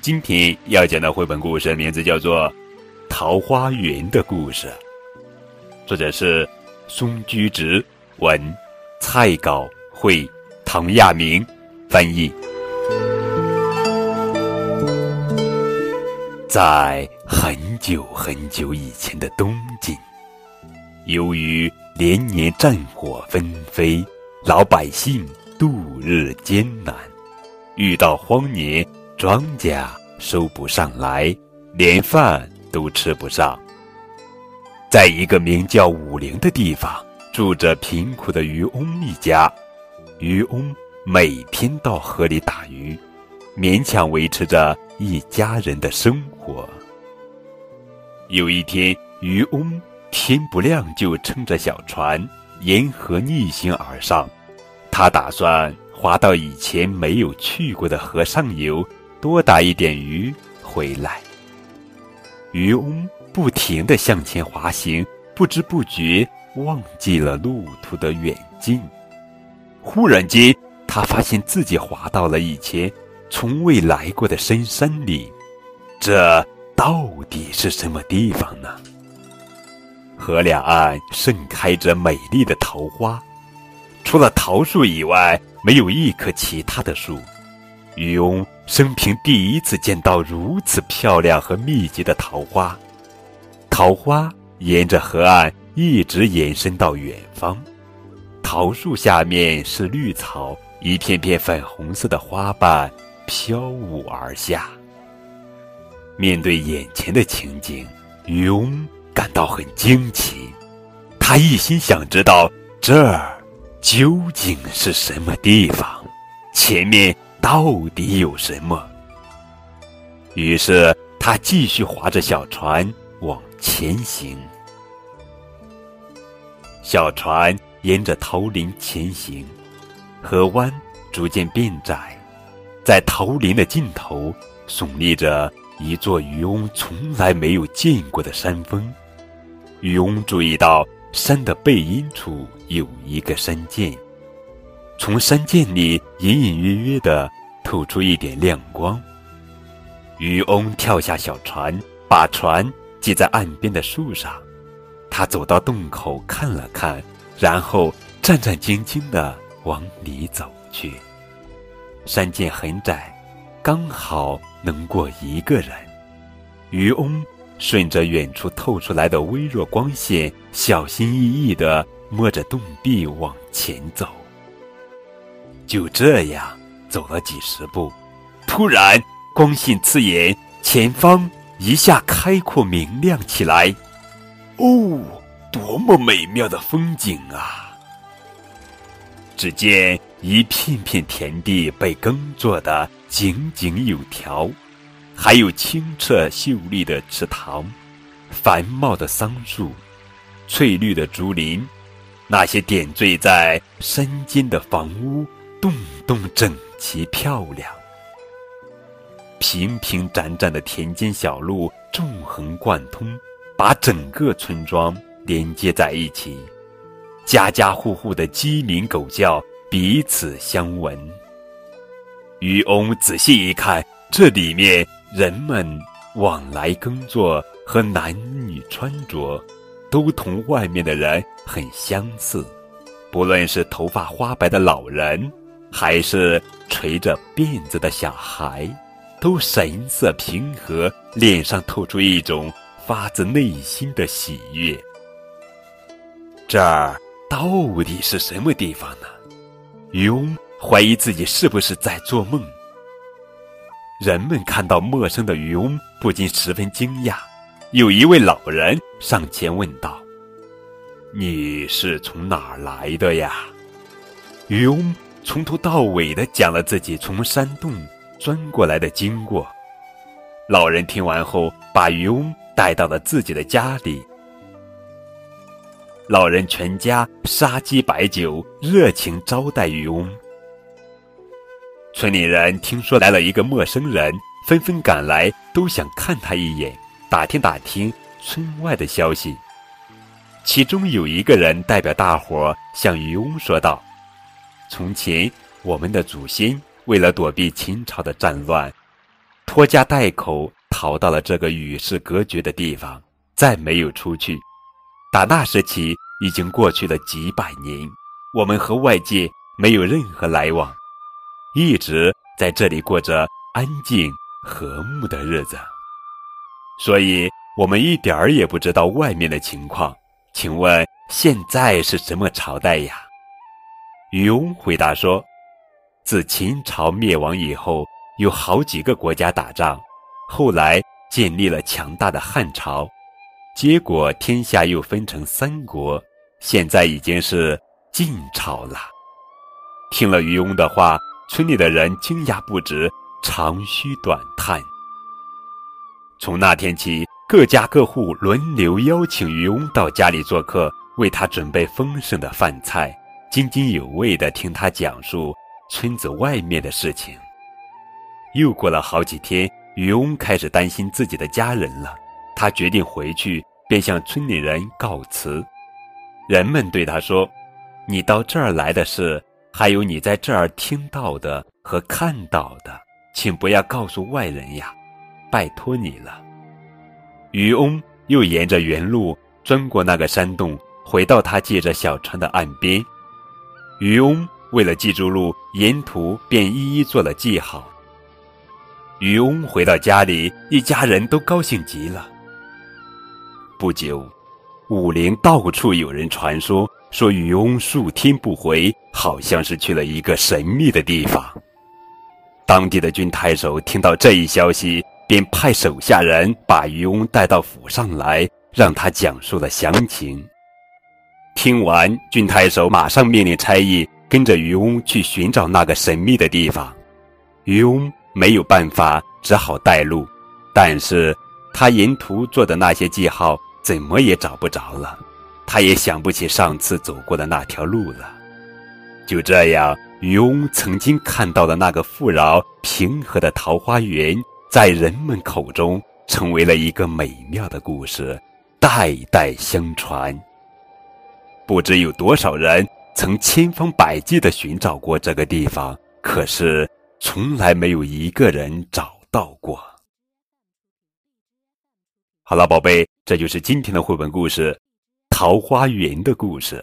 今天要讲的绘本故事名字叫做《桃花源的故事》，作者是松居直，文，蔡稿，绘，唐亚明翻译。在很久很久以前的东晋，由于连年战火纷飞，老百姓度日艰难，遇到荒年，庄稼收不上来，连饭都吃不上。在一个名叫武陵的地方，住着贫苦的渔翁一家。渔翁每天到河里打鱼，勉强维持着一家人的生活。有一天，渔翁天不亮就撑着小船沿河逆行而上，他打算划到以前没有去过的河上游，多打一点鱼回来。渔翁不停地向前滑行，不知不觉忘记了路途的远近。忽然间，他发现自己滑到了以前从未来过的深山里，这到底是什么地方呢？河两岸盛开着美丽的桃花，除了桃树以外，没有一棵其他的树。渔翁生平第一次见到如此漂亮和密集的桃花，桃花沿着河岸一直延伸到远方。桃树下面是绿草，一片片粉红色的花瓣飘舞而下。面对眼前的情景，渔翁感到很惊奇，他一心想知道这儿究竟是什么地方，前面到底有什么。于是他继续划着小船往前行，小船。沿着桃林前行，河湾逐渐变窄，在桃林的尽头耸立着一座渔翁从来没有见过的山峰。渔翁注意到山的背阴处有一个山涧，从山涧里隐隐约约地透出一点亮光。渔翁跳下小船，把船系在岸边的树上。他走到洞口看了看。然后战战兢兢地往里走去。山涧很窄，刚好能过一个人。渔翁顺着远处透出来的微弱光线，小心翼翼地摸着洞壁往前走。就这样走了几十步，突然光线刺眼，前方一下开阔明亮起来。哦！多么美妙的风景啊！只见一片片田地被耕作的井井有条，还有清澈秀丽的池塘，繁茂的桑树，翠绿的竹林，那些点缀在山间的房屋，栋栋整齐漂亮。平平展展的田间小路，纵横贯通，把整个村庄。连接在一起，家家户户的鸡鸣狗叫彼此相闻。渔翁仔细一看，这里面人们往来耕作和男女穿着，都同外面的人很相似。不论是头发花白的老人，还是垂着辫子的小孩，都神色平和，脸上透出一种发自内心的喜悦。这儿到底是什么地方呢？渔翁怀疑自己是不是在做梦。人们看到陌生的渔翁，不禁十分惊讶。有一位老人上前问道：“你是从哪儿来的呀？”渔翁从头到尾的讲了自己从山洞钻过来的经过。老人听完后，把渔翁带到了自己的家里。老人全家杀鸡摆酒，热情招待渔翁。村里人听说来了一个陌生人，纷纷赶来，都想看他一眼，打听打听村外的消息。其中有一个人代表大伙向渔翁说道：“从前我们的祖先为了躲避秦朝的战乱，拖家带口逃到了这个与世隔绝的地方，再没有出去。打那时起，已经过去了几百年，我们和外界没有任何来往，一直在这里过着安静和睦的日子。所以，我们一点儿也不知道外面的情况。请问现在是什么朝代呀？渔翁回答说：“自秦朝灭亡以后，有好几个国家打仗，后来建立了强大的汉朝，结果天下又分成三国，现在已经是晋朝了。”听了渔翁的话，村里的人惊讶不止，长吁短叹。从那天起，各家各户轮流邀请渔翁到家里做客，为他准备丰盛的饭菜，津津有味地听他讲述村子外面的事情。又过了好几天，渔翁开始担心自己的家人了，他决定回去，便向村里人告辞。人们对他说：“你到这儿来的事，还有你在这儿听到的和看到的，请不要告诉外人呀。”拜托你了。渔翁又沿着原路钻过那个山洞，回到他借着小船的岸边。渔翁为了记住路，沿途便一一做了记号。渔翁回到家里，一家人都高兴极了。不久，武陵到处有人传说，说渔翁数天不回，好像是去了一个神秘的地方。当地的郡太守听到这一消息。便派手下人把渔翁带到府上来，让他讲述了详情。听完，郡太守马上命令差役跟着渔翁去寻找那个神秘的地方。渔翁没有办法，只好带路，但是他沿途做的那些记号怎么也找不着了，他也想不起上次走过的那条路了。就这样，渔翁曾经看到的那个富饶平和的桃花源。在人们口中，成为了一个美妙的故事，代代相传。不知有多少人曾千方百计的寻找过这个地方，可是从来没有一个人找到过。好了，宝贝，这就是今天的绘本故事《桃花源的故事》。